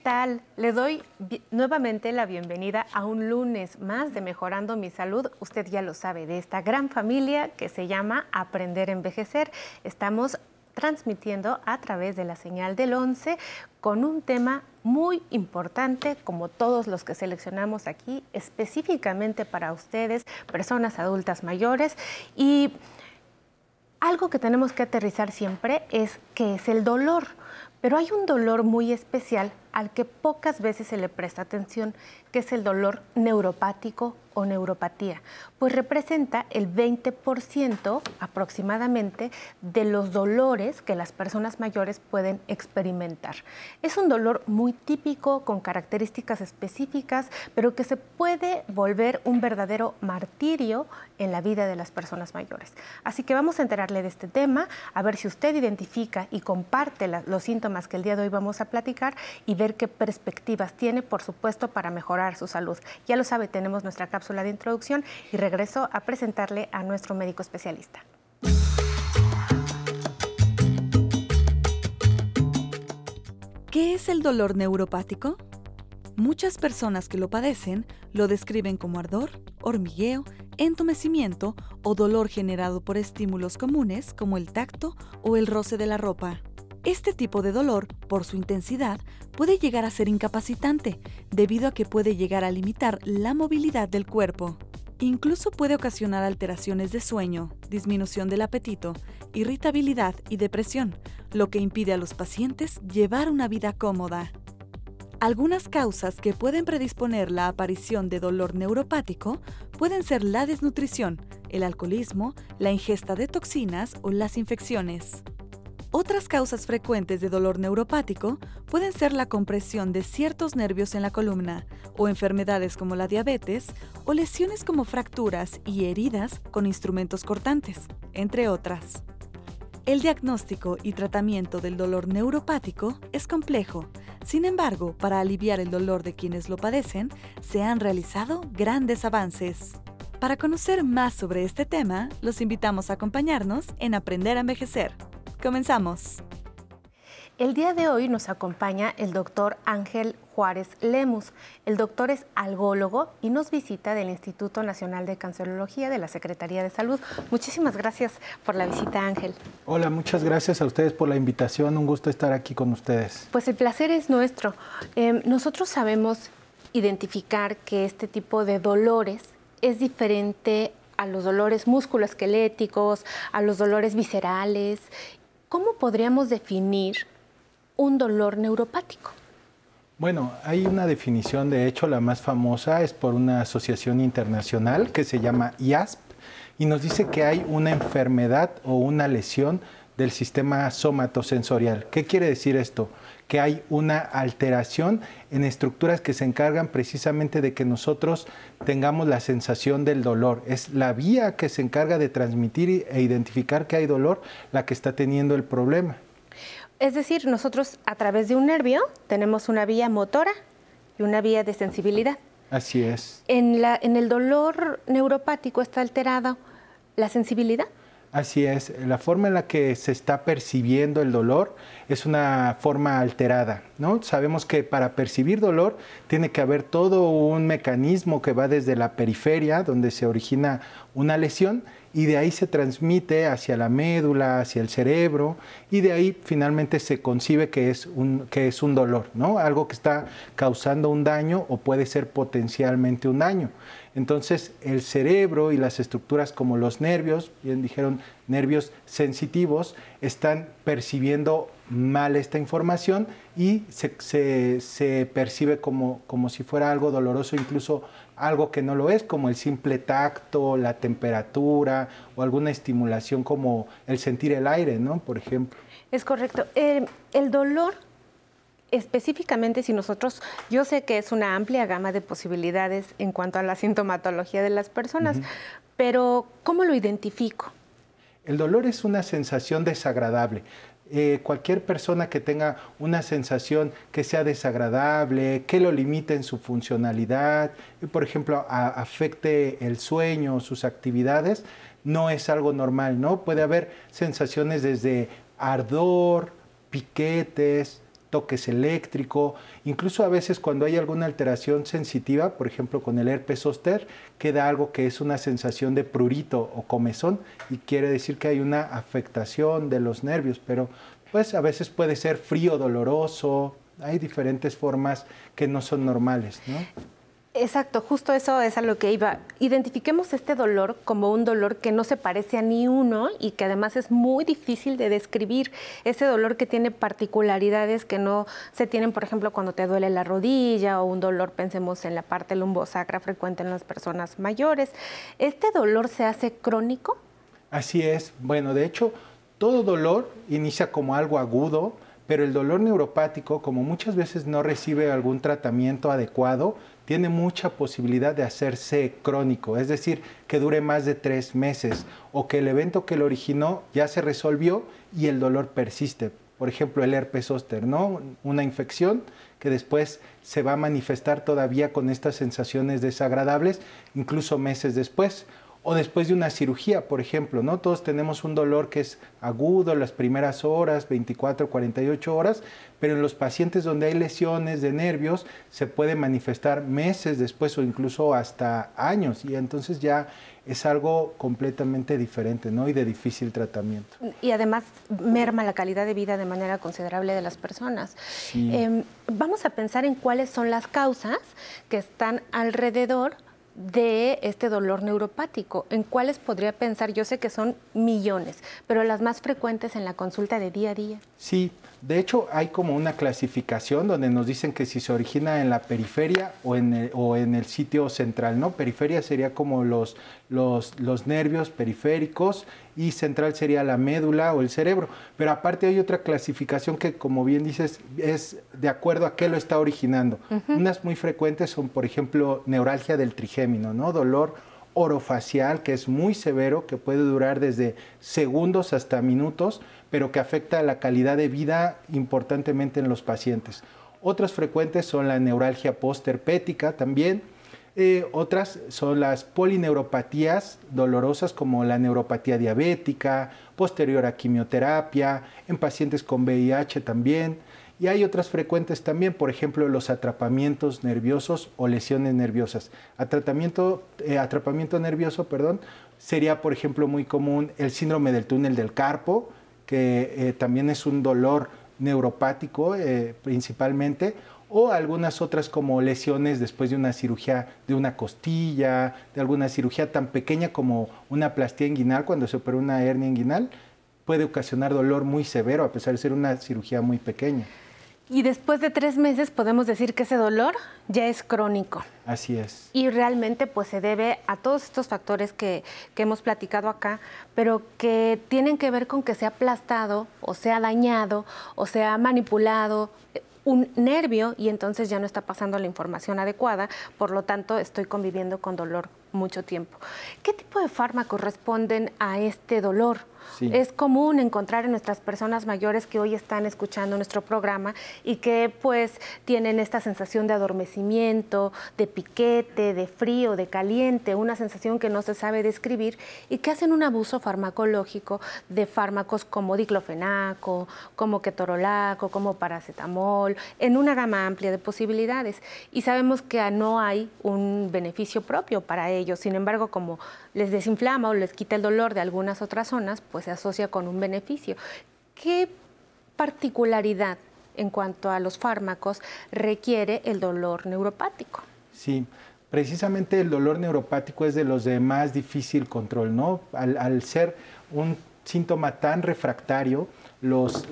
¿Qué tal? Le doy nuevamente la bienvenida a un lunes más de Mejorando mi Salud. Usted ya lo sabe, de esta gran familia que se llama Aprender a Envejecer. Estamos transmitiendo a través de la señal del 11 con un tema muy importante, como todos los que seleccionamos aquí, específicamente para ustedes, personas adultas mayores. Y algo que tenemos que aterrizar siempre es que es el dolor. Pero hay un dolor muy especial al que pocas veces se le presta atención, que es el dolor neuropático neuropatía, pues representa el 20% aproximadamente de los dolores que las personas mayores pueden experimentar. Es un dolor muy típico, con características específicas, pero que se puede volver un verdadero martirio en la vida de las personas mayores. Así que vamos a enterarle de este tema, a ver si usted identifica y comparte los síntomas que el día de hoy vamos a platicar y ver qué perspectivas tiene, por supuesto, para mejorar su salud. Ya lo sabe, tenemos nuestra cápsula de introducción y regreso a presentarle a nuestro médico especialista. ¿Qué es el dolor neuropático? Muchas personas que lo padecen lo describen como ardor, hormigueo, entumecimiento o dolor generado por estímulos comunes como el tacto o el roce de la ropa. Este tipo de dolor, por su intensidad, puede llegar a ser incapacitante, debido a que puede llegar a limitar la movilidad del cuerpo. Incluso puede ocasionar alteraciones de sueño, disminución del apetito, irritabilidad y depresión, lo que impide a los pacientes llevar una vida cómoda. Algunas causas que pueden predisponer la aparición de dolor neuropático pueden ser la desnutrición, el alcoholismo, la ingesta de toxinas o las infecciones. Otras causas frecuentes de dolor neuropático pueden ser la compresión de ciertos nervios en la columna, o enfermedades como la diabetes, o lesiones como fracturas y heridas con instrumentos cortantes, entre otras. El diagnóstico y tratamiento del dolor neuropático es complejo. Sin embargo, para aliviar el dolor de quienes lo padecen, se han realizado grandes avances. Para conocer más sobre este tema, los invitamos a acompañarnos en Aprender a Envejecer. Comenzamos. El día de hoy nos acompaña el doctor Ángel Juárez Lemus. El doctor es algólogo y nos visita del Instituto Nacional de Cancerología de la Secretaría de Salud. Muchísimas gracias por la visita, Ángel. Hola, muchas gracias a ustedes por la invitación. Un gusto estar aquí con ustedes. Pues el placer es nuestro. Em, nosotros sabemos identificar que este tipo de dolores es diferente a los dolores musculoesqueléticos, a los dolores viscerales ¿Cómo podríamos definir un dolor neuropático? Bueno, hay una definición, de hecho la más famosa es por una asociación internacional que se llama IASP y nos dice que hay una enfermedad o una lesión del sistema somatosensorial. ¿Qué quiere decir esto? Que hay una alteración en estructuras que se encargan precisamente de que nosotros tengamos la sensación del dolor. Es la vía que se encarga de transmitir e identificar que hay dolor la que está teniendo el problema. Es decir, nosotros a través de un nervio tenemos una vía motora y una vía de sensibilidad. Así es. En, la, en el dolor neuropático está alterada la sensibilidad. Así es, la forma en la que se está percibiendo el dolor es una forma alterada, ¿no? Sabemos que para percibir dolor tiene que haber todo un mecanismo que va desde la periferia, donde se origina una lesión, y de ahí se transmite hacia la médula, hacia el cerebro, y de ahí finalmente se concibe que es un, que es un dolor, ¿no? Algo que está causando un daño o puede ser potencialmente un daño. Entonces el cerebro y las estructuras como los nervios, bien dijeron nervios sensitivos, están percibiendo mal esta información y se, percibe como, como si fuera algo doloroso, incluso algo que no lo es, como el simple tacto, la temperatura o alguna estimulación como el sentir el aire, ¿no? Por ejemplo. Es correcto. El dolor específicamente si nosotros, yo sé que es una amplia gama de posibilidades en cuanto a la sintomatología de las personas, pero ¿cómo lo identifico? El dolor es una sensación desagradable. Eh, cualquier persona que tenga una sensación que sea desagradable, que lo limite en su funcionalidad, por ejemplo, afecte el sueño, sus actividades, no es algo normal, ¿no? Puede haber sensaciones desde ardor, piquetes, toques eléctrico, incluso a veces cuando hay alguna alteración sensitiva, por ejemplo con el herpes zóster, queda algo que es una sensación de prurito o comezón y quiere decir que hay una afectación de los nervios, pero pues a veces puede ser frío, doloroso, hay diferentes formas que no son normales, ¿no? Exacto, justo eso es a lo que iba. Identifiquemos este dolor como un dolor que no se parece a ni uno y que además es muy difícil de describir. Ese dolor que tiene particularidades que no se tienen, por ejemplo, cuando te duele la rodilla o un dolor, pensemos en la parte lumbosacra frecuente en las personas mayores. ¿Este dolor se hace crónico? Así es. Bueno, de hecho, todo dolor inicia como algo agudo, pero el dolor neuropático, como muchas veces no recibe algún tratamiento adecuado, tiene mucha posibilidad de hacerse crónico, es decir, que dure más de tres meses o que el evento que lo originó ya se resolvió y el dolor persiste. Por ejemplo, el herpes zóster, ¿no? Una infección que después se va a manifestar todavía con estas sensaciones desagradables, incluso meses después o después de una cirugía, por ejemplo, ¿no? Todos tenemos un dolor que es agudo las primeras horas, 24, 48 horas, pero en los pacientes donde hay lesiones de nervios se puede manifestar meses después o incluso hasta años y entonces ya es algo completamente diferente, ¿no? Y de difícil tratamiento. Y además merma la calidad de vida de manera considerable de las personas. Em, vamos a pensar en cuáles son las causas que están alrededor de este dolor neuropático? ¿En cuáles podría pensar? Yo sé que son millones, pero las más frecuentes en la consulta de día a día. Sí, de hecho hay como una clasificación donde nos dicen que si se origina en la periferia o en el, o en el sitio central, ¿no? Periferia sería como los, los, los nervios periféricos y central sería la médula o el cerebro. Pero aparte hay otra clasificación que, como bien dices, es de acuerdo a qué lo está originando. Unas muy frecuentes son, por ejemplo, neuralgia del trigémino, ¿no? Dolor orofacial que es muy severo, que puede durar desde segundos hasta minutos, pero que afecta la calidad de vida importantemente en los pacientes. Otras frecuentes son la neuralgia posterpética también, eh, otras son las polineuropatías dolorosas como la neuropatía diabética, posterior a quimioterapia, en pacientes con VIH también. Y hay otras frecuentes también, por ejemplo, los atrapamientos nerviosos o lesiones nerviosas. Atrapamiento, eh, atrapamiento nervioso, perdón, sería, por ejemplo, muy común el síndrome del túnel del carpo, que eh, también es un dolor neuropático principalmente, o algunas otras como lesiones después de una cirugía de una costilla, de alguna cirugía tan pequeña como una plastía inguinal cuando se opera una hernia inguinal, puede ocasionar dolor muy severo a pesar de ser una cirugía muy pequeña. Y después de tres meses podemos decir que ese dolor ya es crónico. Así es. Y realmente pues se debe a todos estos factores que, que, hemos platicado acá, pero que tienen que ver con que se ha aplastado o se ha dañado o se ha manipulado un nervio y entonces ya no está pasando la información adecuada, por lo tanto estoy conviviendo con dolor mucho tiempo. ¿Qué tipo de fármacos responden a este dolor? Es común encontrar en nuestras personas mayores que hoy están escuchando nuestro programa y que pues tienen esta sensación de adormecimiento, de piquete, de frío, de caliente, una sensación que no se sabe describir y que hacen un abuso farmacológico de fármacos como diclofenaco, como ketorolaco, como paracetamol, en una gama amplia de posibilidades. Y sabemos que no hay un beneficio propio para ellos. Sin embargo, como les desinflama o les quita el dolor de algunas otras zonas, pues se asocia con un beneficio. ¿Qué particularidad en cuanto a los fármacos requiere el dolor neuropático? Sí, precisamente el dolor neuropático es de los de más difícil control, ¿no? Al, ser un síntoma tan refractario, los,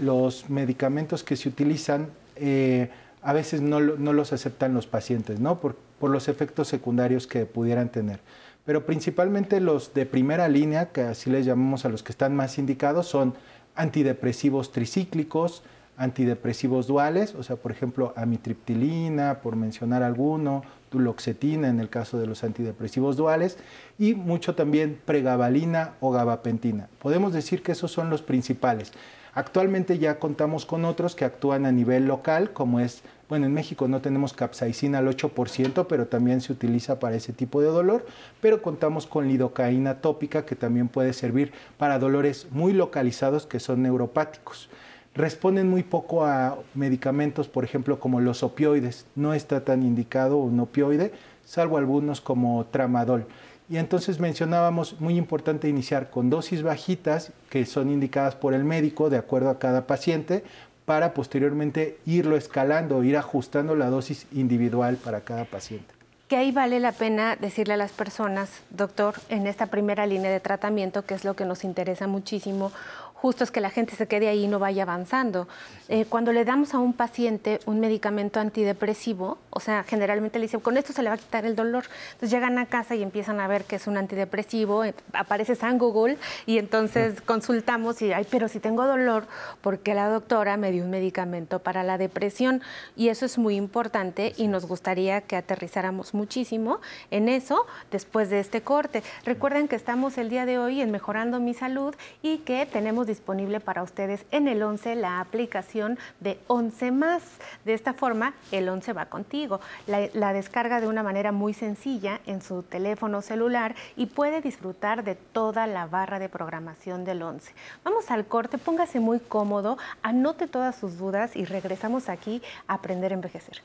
medicamentos que se utilizan eh, a veces no, los aceptan los pacientes, ¿no? Por los efectos secundarios que pudieran tener pero principalmente los de primera línea, que así les llamamos a los que están más indicados, son antidepresivos tricíclicos, antidepresivos duales, o sea, por ejemplo, amitriptilina, por mencionar alguno, duloxetina en el caso de los antidepresivos duales, y mucho también pregabalina o gabapentina. Podemos decir que esos son los principales. Actualmente ya contamos con otros que actúan a nivel local, como es bueno, en México no tenemos capsaicina al 8%, pero también se utiliza para ese tipo de dolor, pero contamos con lidocaína tópica que también puede servir para dolores muy localizados que son neuropáticos. responden muy poco a medicamentos, por ejemplo, como los opioides. No está tan indicado un opioide, salvo algunos como tramadol. Y entonces mencionábamos, muy importante iniciar con dosis bajitas que son indicadas por el médico de acuerdo a cada paciente para posteriormente irlo escalando, ir ajustando la dosis individual para cada paciente. Que ahí vale la pena decirle a las personas, doctor, en esta primera línea de tratamiento, que es lo que nos interesa muchísimo, justo es que la gente se quede ahí y no vaya avanzando. Eh, cuando le damos a un paciente un medicamento antidepresivo, o sea, generalmente le dicen, con esto se le va a quitar el dolor. Entonces llegan a casa y empiezan a ver que es un antidepresivo, eh, aparece San Google y entonces consultamos y, ay, pero si tengo dolor, porque la doctora me dio un medicamento para la depresión? Y eso es muy importante y nos gustaría que aterrizáramos muchísimo en eso después de este corte. Recuerden que estamos el día de hoy en Mejorando mi Salud y que tenemos disponible para ustedes en el 11 la aplicación de 11 más. De esta forma, el 11 va contigo. La, descarga de una manera muy sencilla en su teléfono celular y puede disfrutar de toda la barra de programación del 11. Vamos al corte, póngase muy cómodo, anote todas sus dudas y regresamos aquí a aprender a envejecer.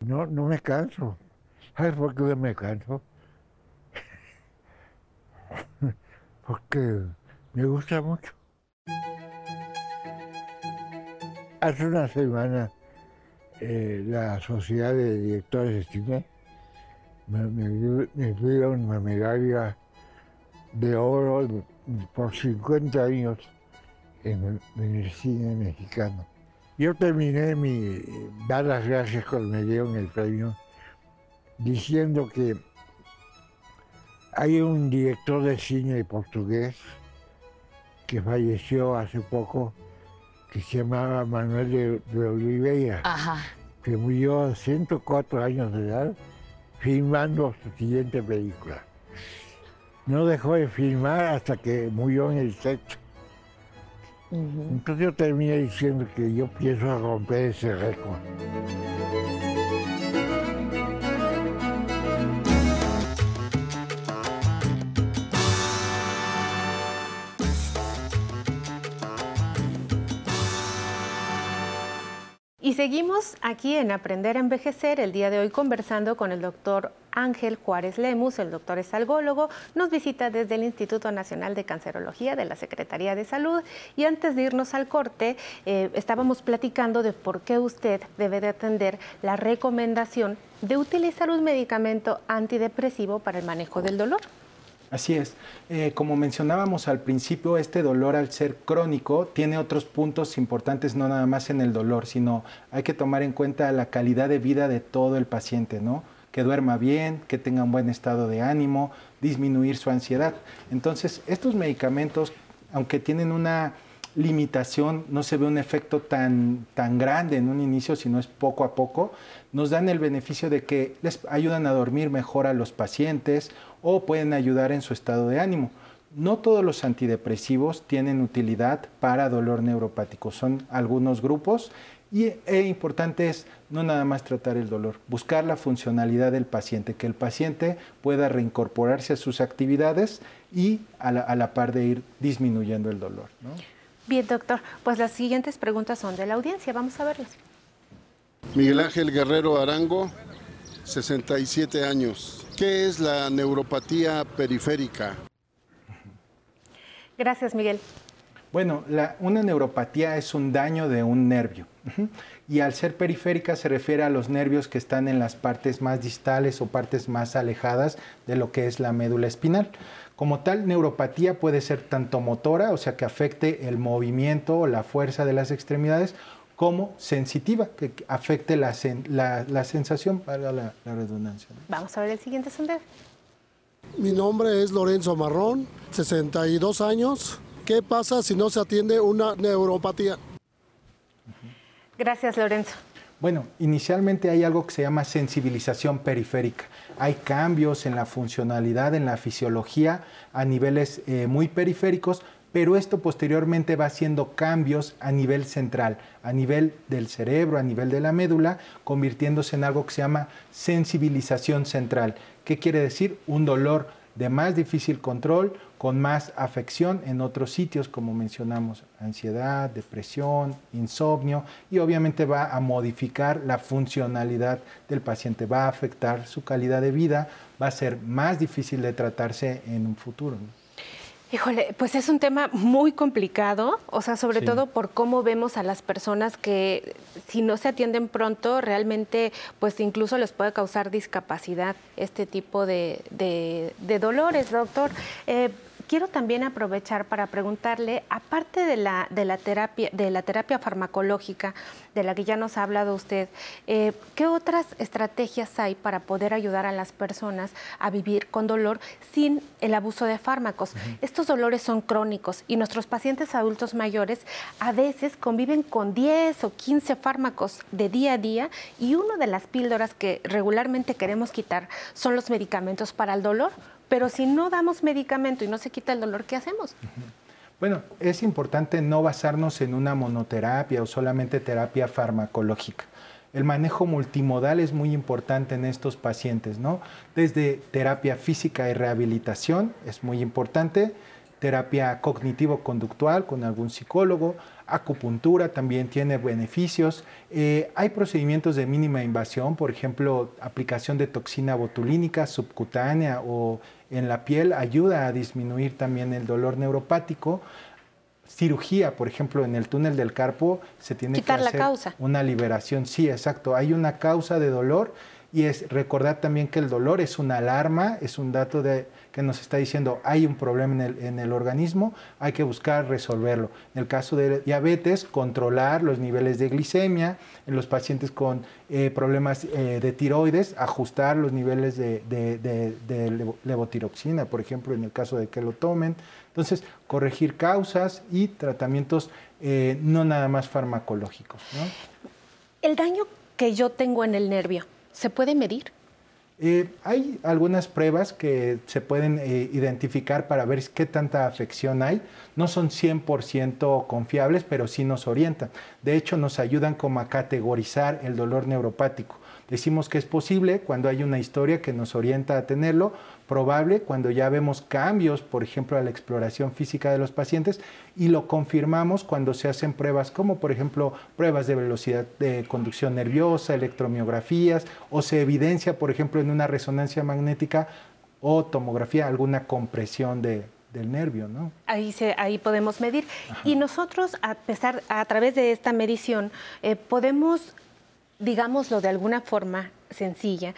No, no me canso. ¿Sabes por qué me canso? Porque me gusta mucho. Hace una semana eh, la Sociedad de Directores de Cine me, dieron una medalla de oro por 50 años en, el cine mexicano. Yo terminé mi dar las gracias cuando me dieron el premio diciendo que hay un director de cine portugués que falleció hace poco, que se llamaba Manuel de, Oliveira, que murió a 104 años de edad filmando su siguiente película. No dejó de filmar hasta que murió en el set. Entonces yo terminé diciendo que yo pienso romper ese récord. Y seguimos aquí en Aprender a Envejecer, el día de hoy conversando con el doctor Ángel Juárez Lemus, el doctor es algólogo, nos visita desde el Instituto Nacional de Cancerología de la Secretaría de Salud. Y antes de irnos al corte, eh, estábamos platicando de por qué usted debe de atender la recomendación de utilizar un medicamento antidepresivo para el manejo del dolor. Así es. Eh, como mencionábamos al principio, este dolor al ser crónico tiene otros puntos importantes, no nada más en el dolor, sino hay que tomar en cuenta la calidad de vida de todo el paciente, ¿no? Que duerma bien, que tenga un buen estado de ánimo, disminuir su ansiedad. Entonces, estos medicamentos, aunque tienen una limitación, no se ve un efecto tan, tan grande en un inicio, sino es poco a poco, nos dan el beneficio de que les ayudan a dormir mejor a los pacientes o pueden ayudar en su estado de ánimo. No todos los antidepresivos tienen utilidad para dolor neuropático, son algunos grupos y e importante es no nada más tratar el dolor, buscar la funcionalidad del paciente, que el paciente pueda reincorporarse a sus actividades y a la, par de ir disminuyendo el dolor. Bien, doctor, pues las siguientes preguntas son de la audiencia, vamos a verlas. Miguel Ángel Guerrero Arango, 67 años. ¿Qué es la neuropatía periférica? Gracias, Miguel. Bueno, una neuropatía es un daño de un nervio. Y al ser periférica se refiere a los nervios que están en las partes más distales o partes más alejadas de lo que es la médula espinal. Como tal, neuropatía puede ser tanto motora, o sea, que afecte el movimiento o la fuerza de las extremidades, como sensitiva, que afecte la, la, sensación, para la, redundancia. Vamos a ver el siguiente sondeo. Mi nombre es Lorenzo Marrón, 62 años. ¿Qué pasa si no se atiende una neuropatía? Gracias, Lorenzo. Bueno, inicialmente hay algo que se llama sensibilización periférica. Hay cambios en la funcionalidad, en la fisiología a niveles eh, muy periféricos, pero esto posteriormente va haciendo cambios a nivel central, a nivel del cerebro, a nivel de la médula, convirtiéndose en algo que se llama sensibilización central. ¿Qué quiere decir? Un dolor de más difícil control, con más afección en otros sitios, como mencionamos, ansiedad, depresión, insomnio, y obviamente va a modificar la funcionalidad del paciente, va a afectar su calidad de vida, va a ser más difícil de tratarse en un futuro. Híjole, pues es un tema muy complicado, o sea, sobre todo por cómo vemos a las personas que si no se atienden pronto, realmente pues incluso les puede causar discapacidad este tipo de, de, dolores, doctor. Eh, quiero también aprovechar para preguntarle, aparte de la, de la, terapia, de la terapia farmacológica, de la que ya nos ha hablado usted, eh, ¿qué otras estrategias hay para poder ayudar a las personas a vivir con dolor sin el abuso de fármacos? Estos dolores son crónicos y nuestros pacientes adultos mayores a veces conviven con 10 o 15 fármacos de día a día y una de las píldoras que regularmente queremos quitar son los medicamentos para el dolor pero si no damos medicamento y no se quita el dolor, ¿qué hacemos? Bueno, es importante no basarnos en una monoterapia o solamente terapia farmacológica. El manejo multimodal es muy importante en estos pacientes, ¿no? Desde terapia física y rehabilitación es muy importante, terapia cognitivo-conductual con algún psicólogo, acupuntura también tiene beneficios. Eh, hay procedimientos de mínima invasión, por ejemplo, aplicación de toxina botulínica subcutánea o en la piel ayuda a disminuir también el dolor neuropático. Cirugía, por ejemplo, en el túnel del carpo se tiene que hacer causa. una liberación. Sí, exacto. Hay una causa de dolor y es recordar también que el dolor es una alarma, es un dato de, que nos está diciendo hay un problema en el, organismo, hay que buscar resolverlo. En el caso de diabetes, controlar los niveles de glicemia, en los pacientes con eh, problemas eh, de tiroides, ajustar los niveles de, de, levotiroxina, por ejemplo, en el caso de que lo tomen. Entonces, corregir causas y tratamientos eh, no nada más farmacológicos. El daño que yo tengo en el nervio, ¿Se puede medir? Eh, hay algunas pruebas que se pueden eh, identificar para ver qué tanta afección hay. No son 100% confiables, pero sí nos orientan. De hecho, nos ayudan como a categorizar el dolor neuropático. Decimos que es posible cuando hay una historia que nos orienta a tenerlo, probable cuando ya vemos cambios, por ejemplo, a la exploración física de los pacientes y lo confirmamos cuando se hacen pruebas como, por ejemplo, pruebas de velocidad de conducción nerviosa, electromiografías o se evidencia, por ejemplo, en una resonancia magnética o tomografía alguna compresión de, del nervio, ¿no? Ahí, se, ahí podemos medir. Y nosotros, a, pesar, a través de esta medición, eh, podemos digámoslo de alguna forma sencilla,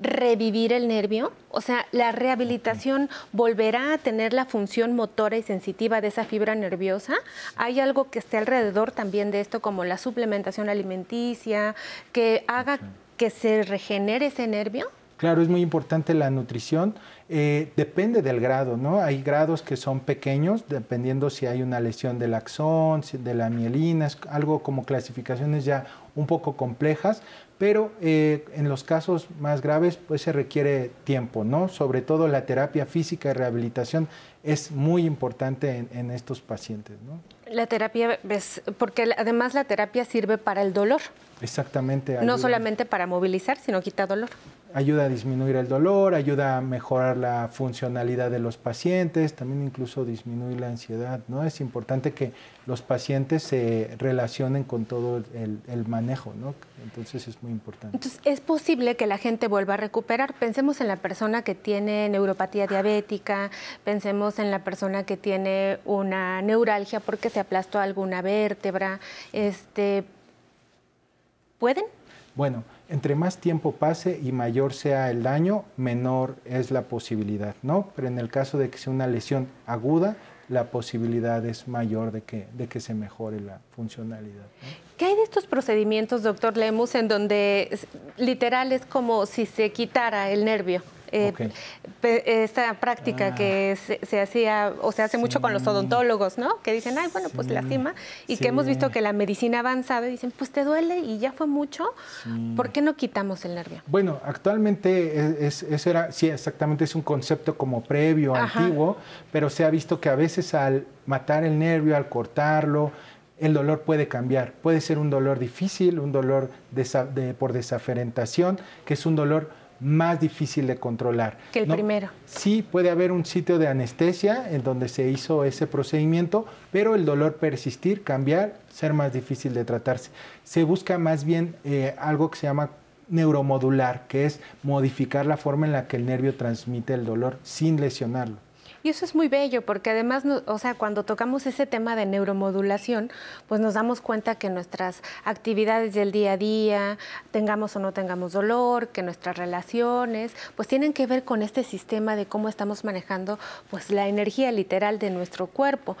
revivir el nervio? O sea, ¿la rehabilitación volverá a tener la función motora y sensitiva de esa fibra nerviosa? ¿Hay algo que esté alrededor también de esto, como la suplementación alimenticia, que haga que se regenere ese nervio? Claro, es muy importante la nutrición. Eh, depende del grado, ¿no? Hay grados que son pequeños, dependiendo si hay una lesión del axón, de la mielina, algo como clasificaciones ya un poco complejas, pero eh, en los casos más graves pues se requiere tiempo, ¿no? Sobre todo la terapia física y rehabilitación es muy importante en, estos pacientes, ¿no? La terapia, porque además la terapia sirve para el dolor. Exactamente. No solamente para movilizar, sino quita dolor ayuda a disminuir el dolor, ayuda a mejorar la funcionalidad de los pacientes, también incluso disminuir la ansiedad. ¿no? Es importante que los pacientes se relacionen con todo el, manejo, ¿no? entonces es muy importante. Entonces, ¿es posible que la gente vuelva a recuperar? Pensemos en la persona que tiene neuropatía diabética, pensemos en la persona que tiene una neuralgia porque se aplastó alguna vértebra. Este, ¿Pueden? Bueno, entre más tiempo pase y mayor sea el daño, menor es la posibilidad, ¿no? Pero en el caso de que sea una lesión aguda, la posibilidad es mayor de que, de que se mejore la funcionalidad. ¿Qué hay de estos procedimientos, doctor Lemus, en donde literal es como si se quitara el nervio? Eh, esta práctica que ah. se, hacía o se hace mucho con los odontólogos, ¿no? Que dicen, ay, bueno, pues lastima. Y que hemos visto que la medicina avanzada dicen, pues te duele y ya fue mucho. ¿Por qué no quitamos el nervio? Bueno, actualmente es, eso era, sí, exactamente, es un concepto como previo, antiguo, pero se ha visto que a veces al matar el nervio, al cortarlo, el dolor puede cambiar. Puede ser un dolor difícil, un dolor por desaferentación, que es un dolor más difícil de controlar. Que el primero. Sí, puede haber un sitio de anestesia en donde se hizo ese procedimiento, pero el dolor persistir, cambiar, ser más difícil de tratarse. Se busca más bien eh, algo que se llama neuromodular, que es modificar la forma en la que el nervio transmite el dolor sin lesionarlo. Y eso es muy bello, porque además, o sea, cuando tocamos ese tema de neuromodulación, pues nos damos cuenta que nuestras actividades del día a día, tengamos o no tengamos dolor, que nuestras relaciones, pues tienen que ver con este sistema de cómo estamos manejando, pues la energía literal de nuestro cuerpo.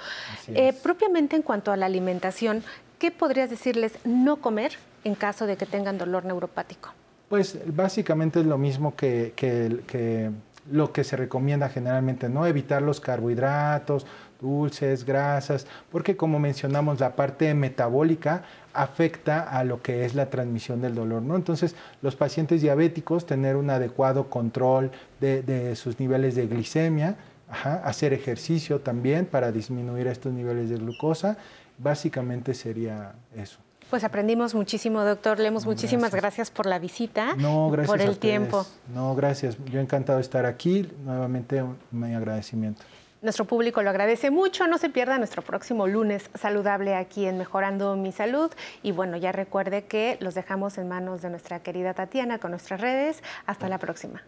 Eh, propiamente en cuanto a la alimentación, ¿qué podrías decirles no comer en caso de que tengan dolor neuropático? Pues básicamente es lo mismo que, que lo que se recomienda generalmente, ¿no? Evitar los carbohidratos, dulces, grasas, porque como mencionamos, la parte metabólica afecta a lo que es la transmisión del dolor, ¿no? Entonces, los pacientes diabéticos tener un adecuado control de, sus niveles de glicemia, hacer ejercicio también para disminuir estos niveles de glucosa, básicamente sería eso. Pues aprendimos muchísimo, doctor Lemos. muchísimas gracias. por la visita. No, gracias. Por el tiempo. No, gracias. Yo encantado de estar aquí. Nuevamente, mi agradecimiento. Nuestro público lo agradece mucho. No se pierda nuestro próximo lunes saludable aquí en Mejorando mi Salud. Y bueno, ya recuerde que los dejamos en manos de nuestra querida Tatiana con nuestras redes. Hasta la próxima.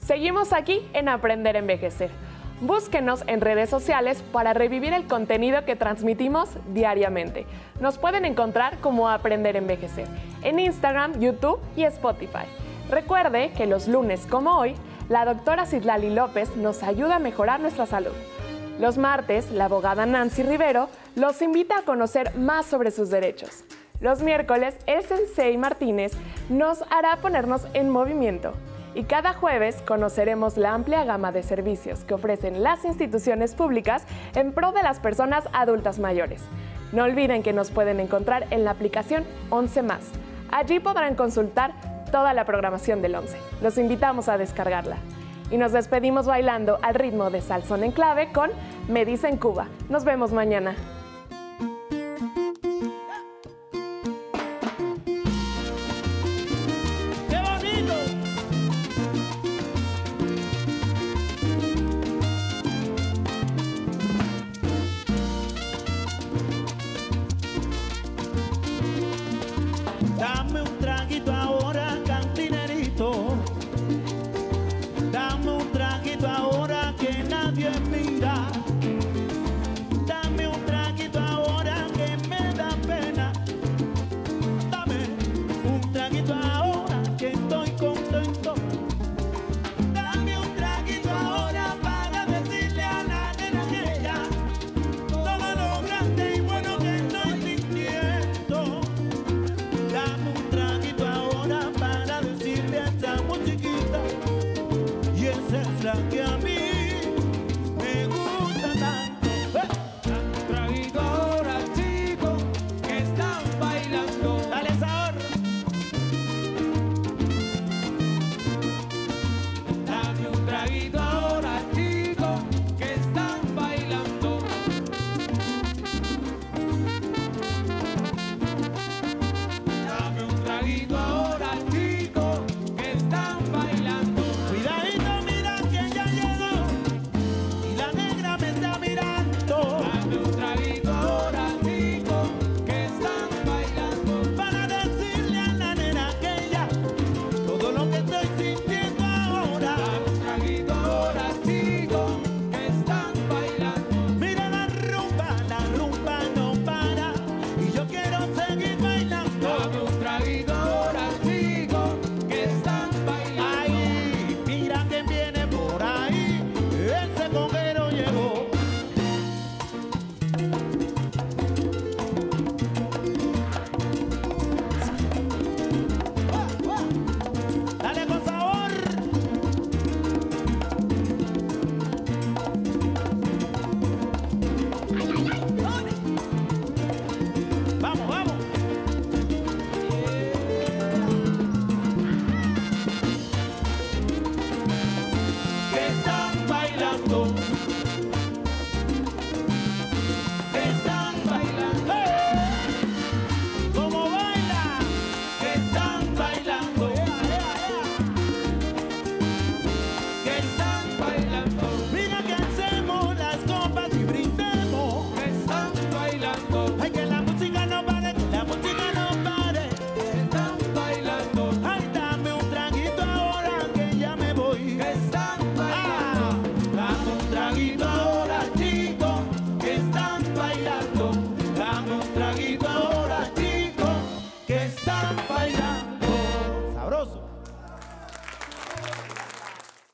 Seguimos aquí en Aprender a Envejecer Búsquenos en redes sociales para revivir el contenido que transmitimos diariamente. Nos pueden encontrar como Aprender a Envejecer en Instagram, YouTube y Spotify. Recuerde que los lunes como hoy, la doctora Citlali López nos ayuda a mejorar nuestra salud. Los martes, la abogada Nancy Rivero los invita a conocer más sobre sus derechos. Los miércoles, el sensei Martínez nos hará ponernos en movimiento y cada jueves conoceremos la amplia gama de servicios que ofrecen las instituciones públicas en pro de las personas adultas mayores. No olviden que nos pueden encontrar en la aplicación 11 más. Allí podrán consultar toda la programación del 11. Los invitamos a descargarla. Y nos despedimos bailando al ritmo de Salsón en clave con Me dicen Cuba. Nos vemos mañana.